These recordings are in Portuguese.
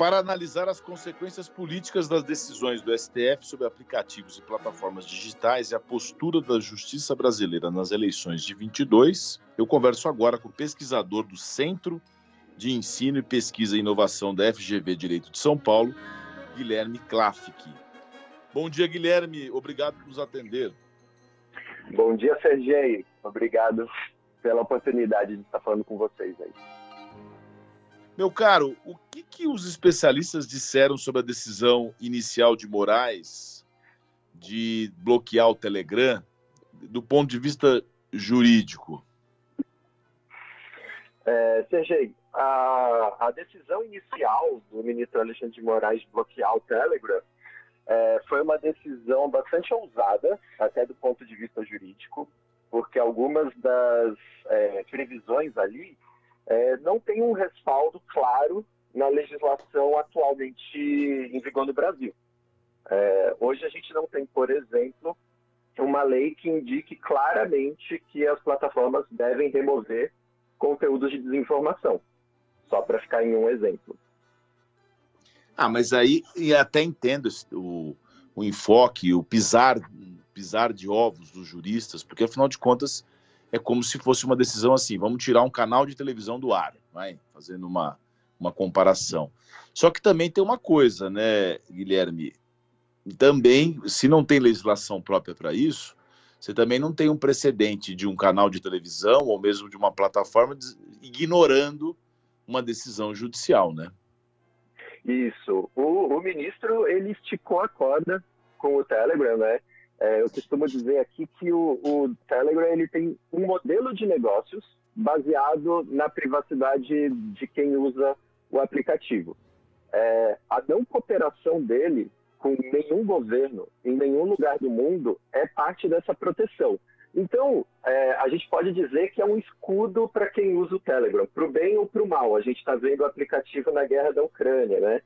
para analisar as consequências políticas das decisões do STF sobre aplicativos e plataformas digitais e a postura da justiça brasileira nas eleições de 22, eu converso agora com o pesquisador do Centro de Ensino e Pesquisa e Inovação da FGV Direito de São Paulo, Guilherme Klafik. Bom dia, Guilherme. Obrigado por nos atender. Bom dia, Sergei. Obrigado pela oportunidade de estar falando com vocês aí. Meu caro, o que, que os especialistas disseram sobre a decisão inicial de Moraes de bloquear o Telegram do ponto de vista jurídico? É, Sergei, a, a, decisão inicial do ministro Alexandre de Moraes de bloquear o Telegram é, foi uma decisão bastante ousada, até do ponto de vista jurídico, porque algumas das é, previsões ali é, não têm um respaldo claro na legislação atualmente em vigor no Brasil. É, hoje a gente não tem, por exemplo, uma lei que indique claramente que as plataformas devem remover conteúdos de desinformação. Só para ficar em um exemplo. Ah, mas aí e até entendo o, o enfoque, o pisar, pisar de ovos dos juristas, porque afinal de contas é como se fosse uma decisão assim: vamos tirar um canal de televisão do ar, vai? fazendo uma, uma comparação. Só que também tem uma coisa, né, Guilherme? Também, se não tem legislação própria para isso, você também não tem um precedente de um canal de televisão ou mesmo de uma plataforma ignorando uma decisão judicial, né? Isso. O, o ministro ele esticou a corda com o Telegram, né? É, eu costumo dizer aqui que o, o, Telegram ele tem um modelo de negócios baseado na privacidade de quem usa o aplicativo. É, a não cooperação dele com nenhum governo em nenhum lugar do mundo é parte dessa proteção. Então, é, a gente pode dizer que é um escudo para quem usa o Telegram, para o bem ou para o mal. A gente está vendo o aplicativo na guerra da Ucrânia, né?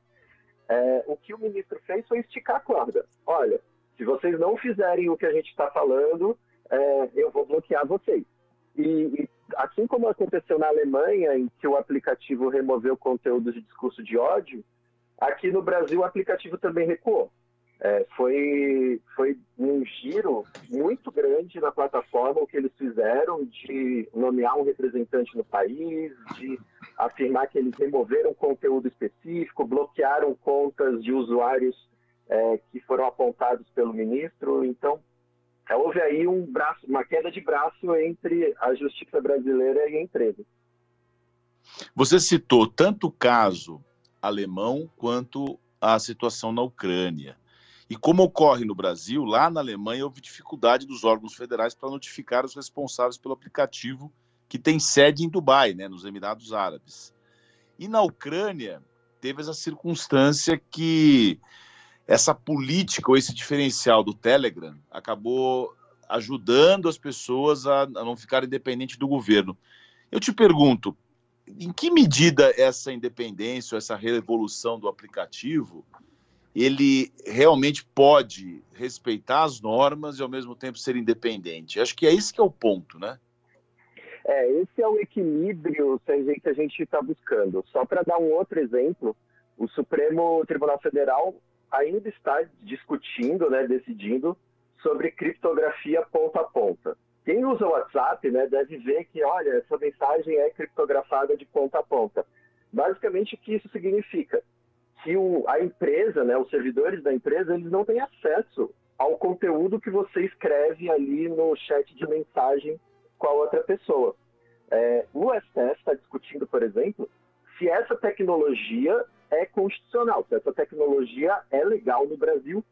É, o que o ministro fez foi esticar a corda. Olha, se vocês não fizerem o que a gente está falando, é, eu vou bloquear vocês. E, e, assim como aconteceu na Alemanha, em que o aplicativo removeu conteúdos de discurso de ódio, aqui no Brasil o aplicativo também recuou. É, foi, foi um giro muito grande na plataforma o que eles fizeram de nomear um representante no país, de afirmar que eles removeram conteúdo específico, bloquearam contas de usuários é, que foram apontados pelo ministro. Então, é, houve aí um braço, uma queda de braço entre a justiça brasileira e a empresa. Você citou tanto o caso alemão quanto a situação na Ucrânia. E como ocorre no Brasil, lá na Alemanha houve dificuldade dos órgãos federais para notificar os responsáveis pelo aplicativo que tem sede em Dubai, né, nos Emirados Árabes. E na Ucrânia teve essa circunstância que essa política ou esse diferencial do Telegram acabou ajudando as pessoas a, não ficarem dependentes do governo. Eu te pergunto, em que medida essa independência, essa revolução do aplicativo, ele realmente pode respeitar as normas e ao mesmo tempo ser independente? Acho que é esse que é o ponto, né? É, esse é o equilíbrio que a gente está buscando. Só para dar um outro exemplo, o Supremo Tribunal Federal ainda está discutindo, né, decidindo sobre criptografia ponta a ponta. Quem usa o WhatsApp né, deve ver que, olha, essa mensagem é criptografada de ponta a ponta. Basicamente, o que isso significa? Que o, a empresa, né, os servidores da empresa, eles não têm acesso ao conteúdo que você escreve ali no chat de mensagem com a outra pessoa. É, o STF está discutindo, por exemplo, se essa tecnologia é constitucional, se essa tecnologia é legal no Brasil,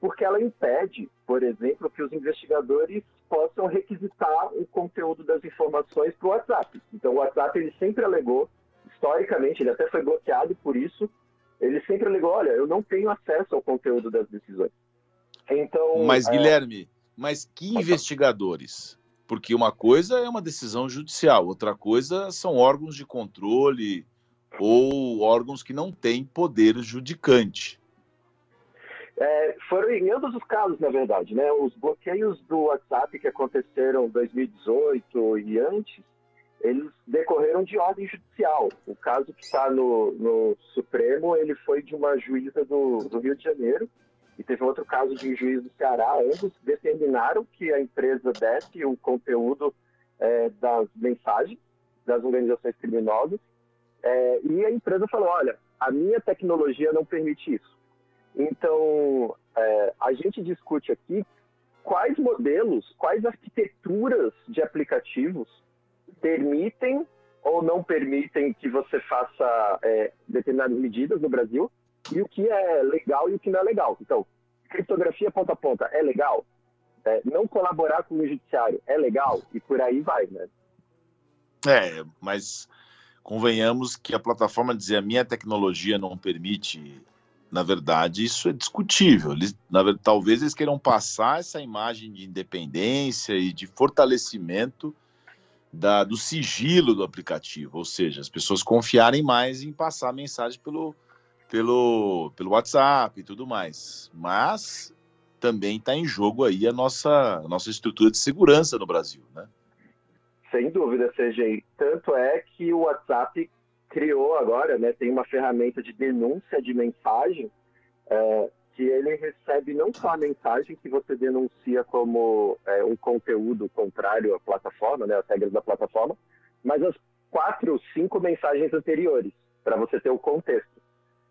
porque ela impede, por exemplo, que os investigadores possam requisitar o conteúdo das informações para o WhatsApp. Então, o WhatsApp ele sempre alegou, historicamente, ele até foi bloqueado por isso, ele sempre alegou, olha, eu não tenho acesso ao conteúdo das decisões. Então, mas é... Guilherme, mas que investigadores? Porque uma coisa é uma decisão judicial, outra coisa são órgãos de controle ou órgãos que não têm poder judicante. É, foram em ambos os casos, na verdade, né? Os bloqueios do WhatsApp que aconteceram em 2018 e antes, eles decorreram de ordem judicial. O caso que está no, no, Supremo, ele foi de uma juíza do, do, Rio de Janeiro e teve outro caso de um juiz do Ceará. Ambos determinaram que a empresa desse o conteúdo é, das mensagens das organizações criminosas é, e a empresa falou, olha, a minha tecnologia não permite isso. Então, é, a gente discute aqui quais modelos, quais arquiteturas de aplicativos permitem ou não permitem que você faça é, determinadas medidas no Brasil e o que é legal e o que não é legal. Então, criptografia ponta a ponta é legal? É, não colaborar com o judiciário é legal? E por aí vai, né? É, mas convenhamos que a plataforma dizer a minha tecnologia não permite, na verdade, isso é discutível. Eles, na talvez eles queiram passar essa imagem de independência e de fortalecimento da, do sigilo do aplicativo, ou seja, as pessoas confiarem mais em passar mensagem pelo, pelo, pelo WhatsApp e tudo mais. Mas também está em jogo aí a nossa, a nossa estrutura de segurança no Brasil, né? Sem dúvida, CGI. Tanto é que o WhatsApp criou agora, né, tem uma ferramenta de denúncia de mensagem é, que ele recebe não só a mensagem que você denuncia como é, um conteúdo contrário à plataforma, né, às regras da plataforma, mas as quatro, cinco mensagens anteriores, para você ter o contexto.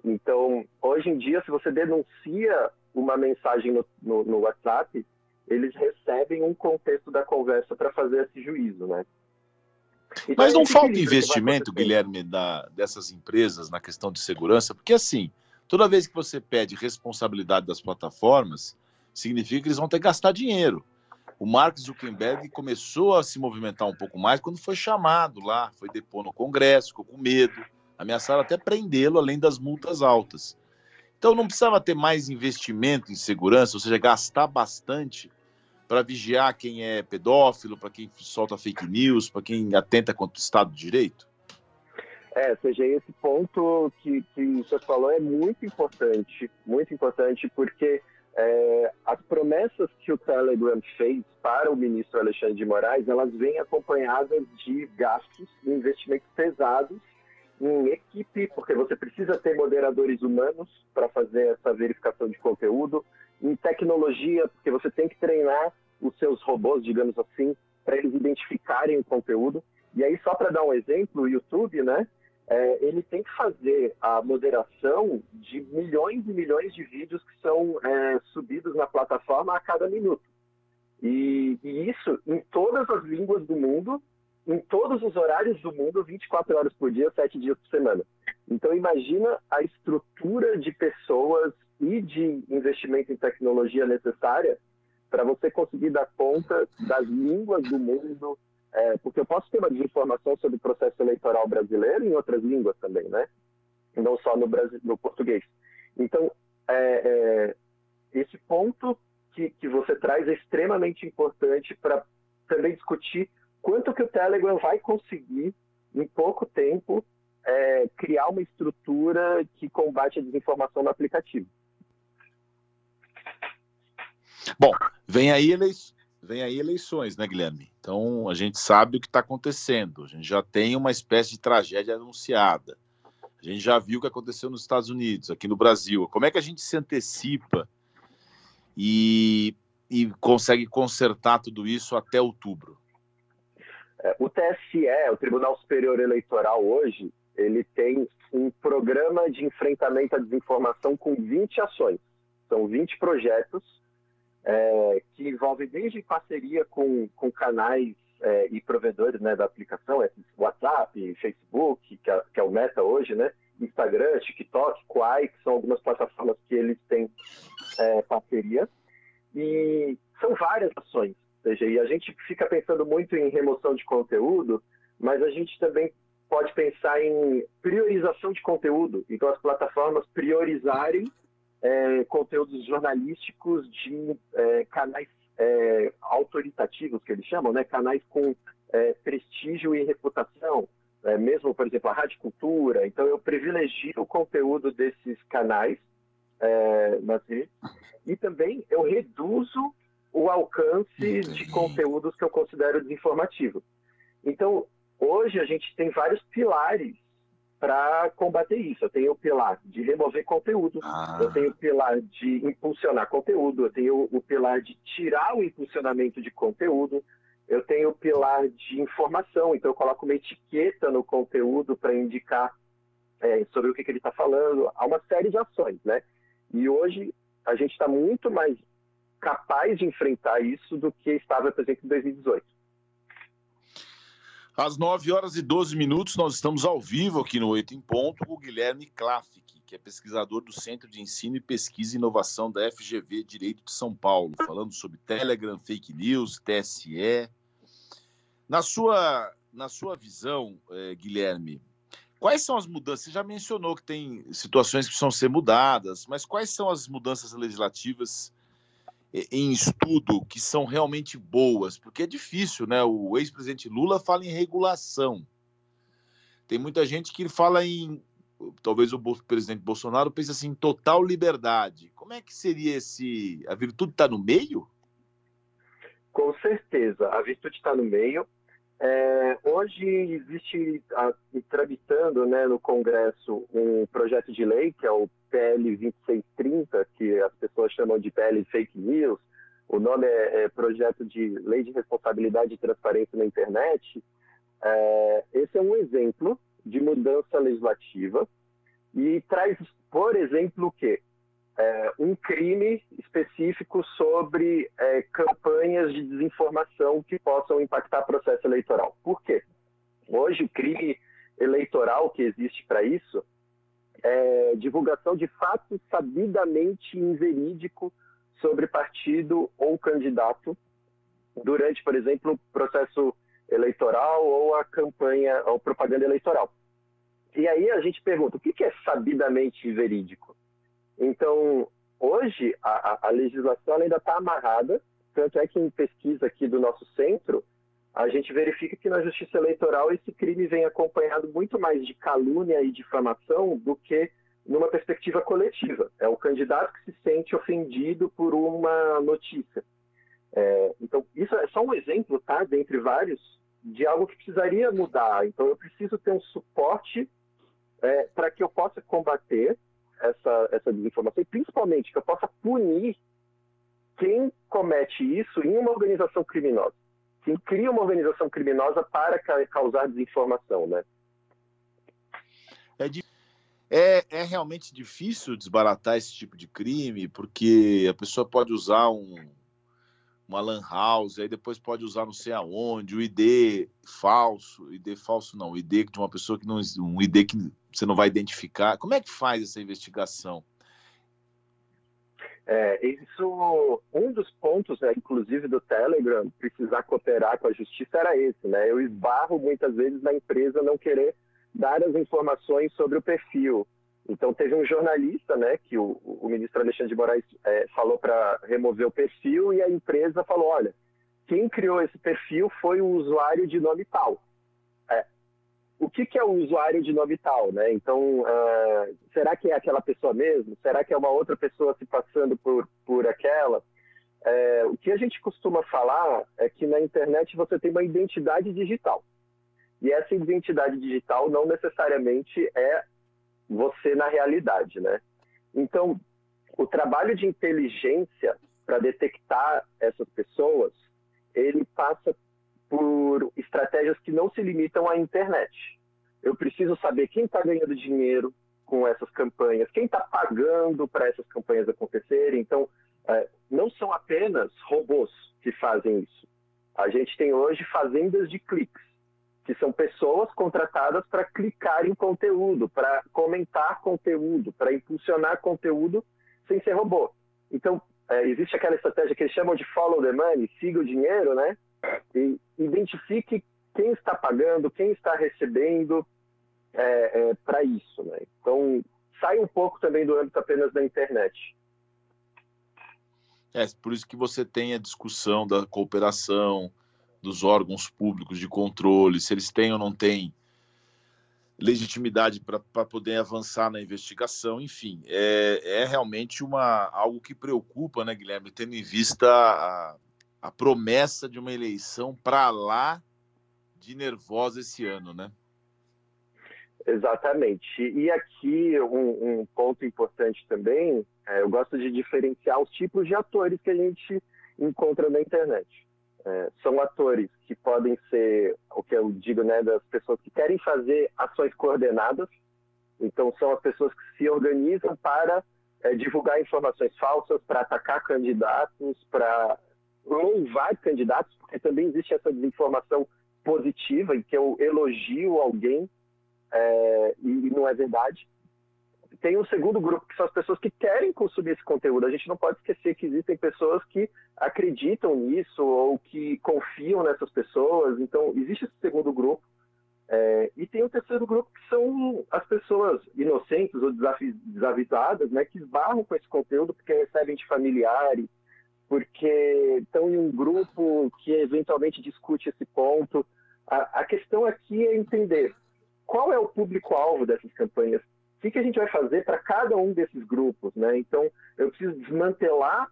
Então, hoje em dia, se você denuncia uma mensagem no, no, no WhatsApp, eles recebem um contexto da conversa para fazer esse juízo, né? Então, Mas não falta investimento, Guilherme, da, dessas empresas na questão de segurança, porque assim, Toda vez que você pede responsabilidade das plataformas, significa que eles vão ter que gastar dinheiro. O Mark Zuckerberg começou a se movimentar um pouco mais quando foi chamado lá, foi depor no Congresso, ficou com medo, ameaçaram até prendê-lo, além das multas altas. Então não precisava ter mais investimento em segurança, ou seja, gastar bastante para vigiar quem é pedófilo, para quem solta fake news, para quem atenta contra o Estado de Direito? É, seja, esse ponto que, que você falou é muito importante, muito importante, porque é, as promessas que o Telegram fez para o ministro Alexandre de Moraes, elas vêm acompanhadas de gastos e investimentos pesados em equipe, porque você precisa ter moderadores humanos para fazer essa verificação de conteúdo, em tecnologia, porque você tem que treinar os seus robôs, digamos assim, para eles identificarem o conteúdo. E aí, só para dar um exemplo, o YouTube, né? é, ele tem que fazer a moderação de milhões e milhões de vídeos que são é, subidos na plataforma a cada minuto. E, e, isso em todas as línguas do mundo, em todos os horários do mundo, 24 horas por dia, 7 dias por semana. Então imagina a estrutura de pessoas e de investimento em tecnologia necessária para você conseguir dar conta das línguas do mundo, é, porque eu posso ter uma desinformação sobre o processo eleitoral brasileiro em outras línguas também, né? Não só no, Brasil, no português. Então, é, é, esse ponto que, que você traz é extremamente importante para também discutir quanto que o Telegram vai conseguir, em pouco tempo, é, criar uma estrutura que combate a desinformação no aplicativo. Bom, vem aí eleições vem aí eleições, né, Guilherme? Então a gente sabe o que está acontecendo. A gente já tem uma espécie de tragédia anunciada. A gente já viu o que aconteceu nos Estados Unidos, aqui no Brasil. Como é que a gente se antecipa e, e consegue consertar tudo isso até outubro? É, o TSE, o Tribunal Superior Eleitoral, hoje, ele tem um programa de enfrentamento à desinformação com 20 ações. São 20 projetos é, que envolve desde parceria com, com canais é, e provedores né, da aplicação, é, WhatsApp, Facebook, que é, que é, o Meta hoje, né? Instagram, TikTok, Quai, que são algumas plataformas que eles têm é, parceria. E são várias ações. Ou seja, e a gente fica pensando muito em remoção de conteúdo, mas a gente também pode pensar em priorização de conteúdo. Então, as plataformas priorizarem é, conteúdos jornalísticos de é, canais é, autoritativos, que eles chamam, né? canais com é, prestígio e reputação, é, mesmo, por exemplo, a Rádio Cultura. Então, eu privilegio o conteúdo desses canais é, nas redes e também eu reduzo o alcance de conteúdos que eu considero desinformativos. Então, hoje a gente tem vários pilares para combater isso. Eu tenho o pilar de remover conteúdo, ah. eu tenho o pilar de impulsionar conteúdo, eu tenho o pilar de tirar o impulsionamento de conteúdo, eu tenho o pilar de informação, então eu coloco uma etiqueta no conteúdo para indicar é, sobre o que, que ele está falando. Há uma série de ações, né? E hoje a gente está muito mais capaz de enfrentar isso do que estava, por exemplo, em 2018. Às 9 horas e 12 minutos, nós estamos ao vivo aqui no Oito em Ponto com o Guilherme Klafik, que é pesquisador do Centro de Ensino e Pesquisa e Inovação da FGV Direito de São Paulo, falando sobre Telegram, fake news, TSE. Na sua, na sua visão, eh, Guilherme, quais são as mudanças? Você já mencionou que tem situações que precisam ser mudadas, mas quais são as mudanças legislativas em estudo que são realmente boas, porque é difícil, né? O ex-presidente Lula fala em regulação. Tem muita gente que fala em, talvez o presidente Bolsonaro pense assim, total liberdade. Como é que seria esse? A virtude está no meio? Com certeza, a virtude está no meio. É, hoje existe a, tramitando né, no Congresso um projeto de lei, que é o PL 2630, que as pessoas chamam de PL Fake News. O nome é, é Projeto de Lei de Responsabilidade e Transparência na Internet. É, esse é um exemplo de mudança legislativa e traz, por exemplo, o quê? É, um crime específico sobre é, campanhas de desinformação que possam impactar o processo eleitoral. Por quê? Hoje, o crime eleitoral que existe para isso é divulgação de fatos sabidamente inverídico sobre partido ou candidato durante, por exemplo, o processo eleitoral ou a campanha ou propaganda eleitoral. E aí a gente pergunta, o que é sabidamente verídico? Então, hoje, a, a legislação ainda está amarrada, tanto é que em pesquisa aqui do nosso centro, a gente verifica que na justiça eleitoral esse crime vem acompanhado muito mais de calúnia e difamação do que numa perspectiva coletiva. É o candidato que se sente ofendido por uma notícia. É, então, isso é só um exemplo, tá? Dentre vários, de algo que precisaria mudar. Então, eu preciso ter um suporte é, para que eu possa combater essa, essa desinformação e principalmente que eu possa punir quem comete isso em uma organização criminosa. Quem cria uma organização criminosa para causar desinformação, né? É, é, é, realmente difícil desbaratar esse tipo de crime, porque a pessoa pode usar um, uma lan house, aí depois pode usar não sei aonde, o ID falso, ID falso não, ID de uma pessoa que não, um ID que você não vai identificar. Como é que faz essa investigação? É, isso, um dos pontos, né, inclusive do Telegram, precisar cooperar com a justiça era esse, né? Eu esbarro muitas vezes na empresa não querer dar as informações sobre o perfil. Então teve um jornalista, né, que o, o ministro Alexandre de Moraes é, falou para remover o perfil e a empresa falou, olha, quem criou esse perfil foi o usuário de nome tal o que, que, é o usuário de nome tal, né? Então, uh, será que é aquela pessoa mesmo? Será que é uma outra pessoa se passando por, por aquela? É, o que a gente costuma falar é que na internet você tem uma identidade digital. E essa identidade digital não necessariamente é você na realidade, né? Então, o trabalho de inteligência para detectar essas pessoas, ele passa por estratégias que não se limitam à internet. Eu preciso saber quem está ganhando dinheiro com essas campanhas, quem está pagando para essas campanhas acontecerem. Então, é, não são apenas robôs que fazem isso. A gente tem hoje fazendas de cliques, que são pessoas contratadas para clicar em conteúdo, para comentar conteúdo, para impulsionar conteúdo sem ser robô. Então, é, existe aquela estratégia que eles chamam de follow the money, siga o dinheiro, né? e identifique quem está pagando, quem está recebendo é, é, para isso. Né? Então, sai um pouco também do âmbito apenas da internet. É, por isso que você tem a discussão da cooperação dos órgãos públicos de controle, se eles têm ou não têm legitimidade para poder avançar na investigação, enfim, é, é realmente uma, algo que preocupa, né, Guilherme, tendo em vista a, a promessa de uma eleição para lá de nervosa esse ano, né? Exatamente. E aqui um, um ponto importante também, é, eu gosto de diferenciar os tipos de atores que a gente encontra na internet. É, são atores que podem ser, o que eu digo, né, das pessoas que querem fazer ações coordenadas. Então, são as pessoas que se organizam para é, divulgar informações falsas, para atacar candidatos, para louvar candidatos, porque também existe essa desinformação positiva em que eu elogio alguém é, e não é verdade. Tem um segundo grupo, que são as pessoas que querem consumir esse conteúdo. A gente não pode esquecer que existem pessoas que acreditam nisso ou que confiam nessas pessoas. Então, existe esse segundo grupo. É, e tem o terceiro grupo, que são as pessoas inocentes ou desavisadas, né, que esbarram com esse conteúdo porque recebem de familiares, porque estão em um grupo que eventualmente discute esse ponto. A, a questão aqui é entender qual é o público-alvo dessas campanhas, o que, que, a gente vai fazer para cada um desses grupos, né? Então, eu preciso desmantelar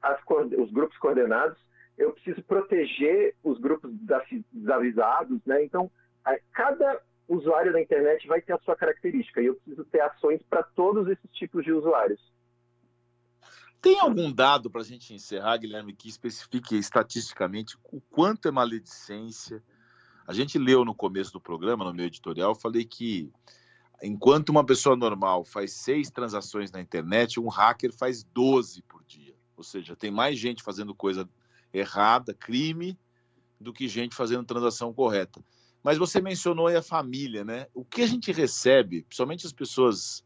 as, os grupos coordenados, eu preciso proteger os grupos desavisados, né? Então, cada usuário da internet vai ter a sua característica e eu preciso ter ações para todos esses tipos de usuários. Tem algum dado para a gente encerrar, Guilherme, que especifique estatisticamente o quanto é maledicência, a gente leu no começo do programa, no meu editorial, falei que enquanto uma pessoa normal faz seis transações na internet, um hacker faz 12 por dia. Ou seja, tem mais gente fazendo coisa errada, crime, do que gente fazendo transação correta. Mas você mencionou aí a família, né? O que a gente recebe, principalmente as pessoas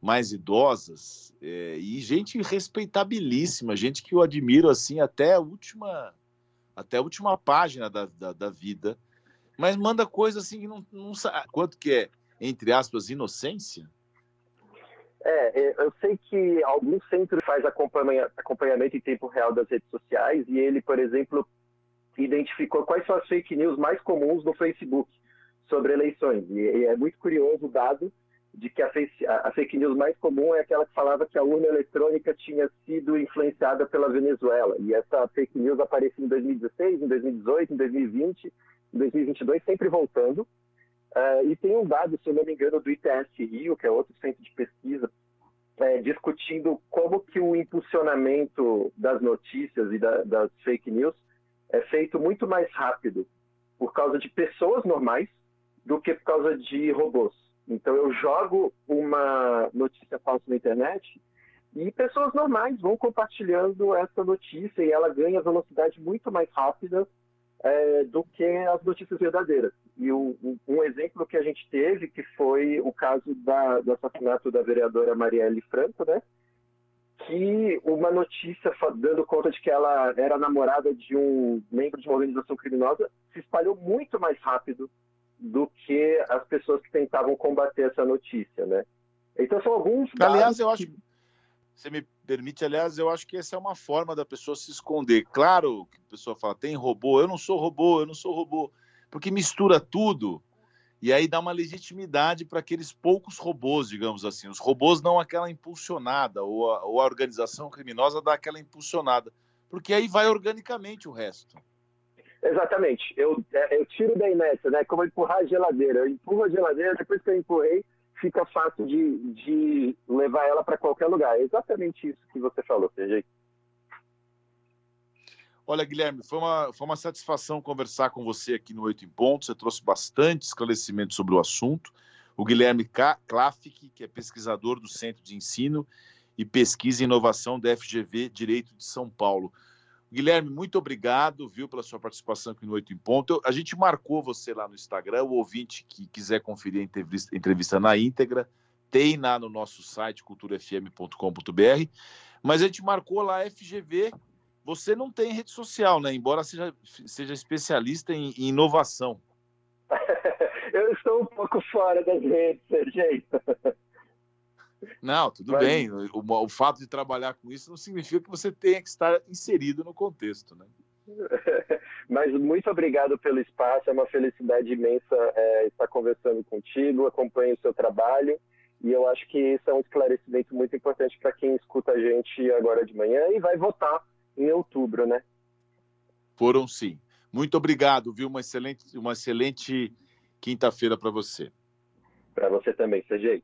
mais idosas, é, e gente respeitabilíssima, gente que eu admiro assim até a última, até a última página da, da, da vida, mas manda coisa assim que não, não sabe quanto que é, entre aspas, inocência. É, é, eu sei que algum centro faz acompanhamento em tempo real das redes sociais e ele, por exemplo, identificou quais são as fake news mais comuns no Facebook sobre eleições. E é muito curioso o dado de que a fake, a fake news mais comum é aquela que falava que a urna eletrônica tinha sido influenciada pela Venezuela. E essa fake news aparecia em 2016, em 2018, em 2020 2022, sempre voltando. Uh, e tem um dado, se eu não me engano, do ITS Rio, que é outro centro de pesquisa, é, discutindo como que o impulsionamento das notícias e da, das fake news é feito muito mais rápido por causa de pessoas normais do que por causa de robôs. Então eu jogo uma notícia falsa na internet e pessoas normais vão compartilhando essa notícia e ela ganha velocidade muito mais rápida é, do que as notícias verdadeiras. E o, um exemplo que a gente teve, que foi o caso da, do assassinato da vereadora Marielle Franco, né? que uma notícia dando conta de que ela era namorada de um membro de uma organização criminosa se espalhou muito mais rápido do que as pessoas que tentavam combater essa notícia, né? Então são alguns. Aliás, eu acho. Que você me permite, aliás, eu acho que essa é uma forma da pessoa se esconder. Claro que a pessoa fala, tem robô, eu não sou robô, eu não sou robô, porque mistura tudo e aí dá uma legitimidade para aqueles poucos robôs, digamos assim. Os robôs dão aquela impulsionada, ou a, ou a organização criminosa dá aquela impulsionada, porque aí vai organicamente o resto. Exatamente. Eu, é, eu tiro da inércia, né? Como empurrar a geladeira. Eu empurro a geladeira, depois que eu empurrei, fica fácil de, de levar ela para qualquer lugar. É exatamente isso que você falou, CG. Olha, Guilherme, foi uma, foi uma satisfação conversar com você aqui no Oito em Ponto. Você trouxe bastante esclarecimento sobre o assunto. O Guilherme Klafik, que é pesquisador do Centro de Ensino e Pesquisa e Inovação da FGV Direito de São Paulo. Guilherme, muito obrigado, viu, pela sua participação aqui no Oito em Ponto. a gente marcou você lá no Instagram, o ouvinte que quiser conferir a entrevista, entrevista na íntegra, tem lá no nosso site culturafm.com.br, mas a gente marcou lá FGV. Você não tem rede social, né? Embora seja, seja especialista em, em inovação. Eu estou um pouco fora das redes, Sergei. Não, tudo Mas... bem. O, o, fato de trabalhar com isso não significa que você tenha que estar inserido no contexto, né? Mas muito obrigado pelo espaço, é uma felicidade imensa é, estar conversando contigo, acompanho o seu trabalho e eu acho que isso é um esclarecimento muito importante para quem escuta a gente agora de manhã e vai votar em outubro, né? Foram sim. Muito obrigado, viu? Uma excelente, uma excelente quinta-feira para você. Para você também, CG.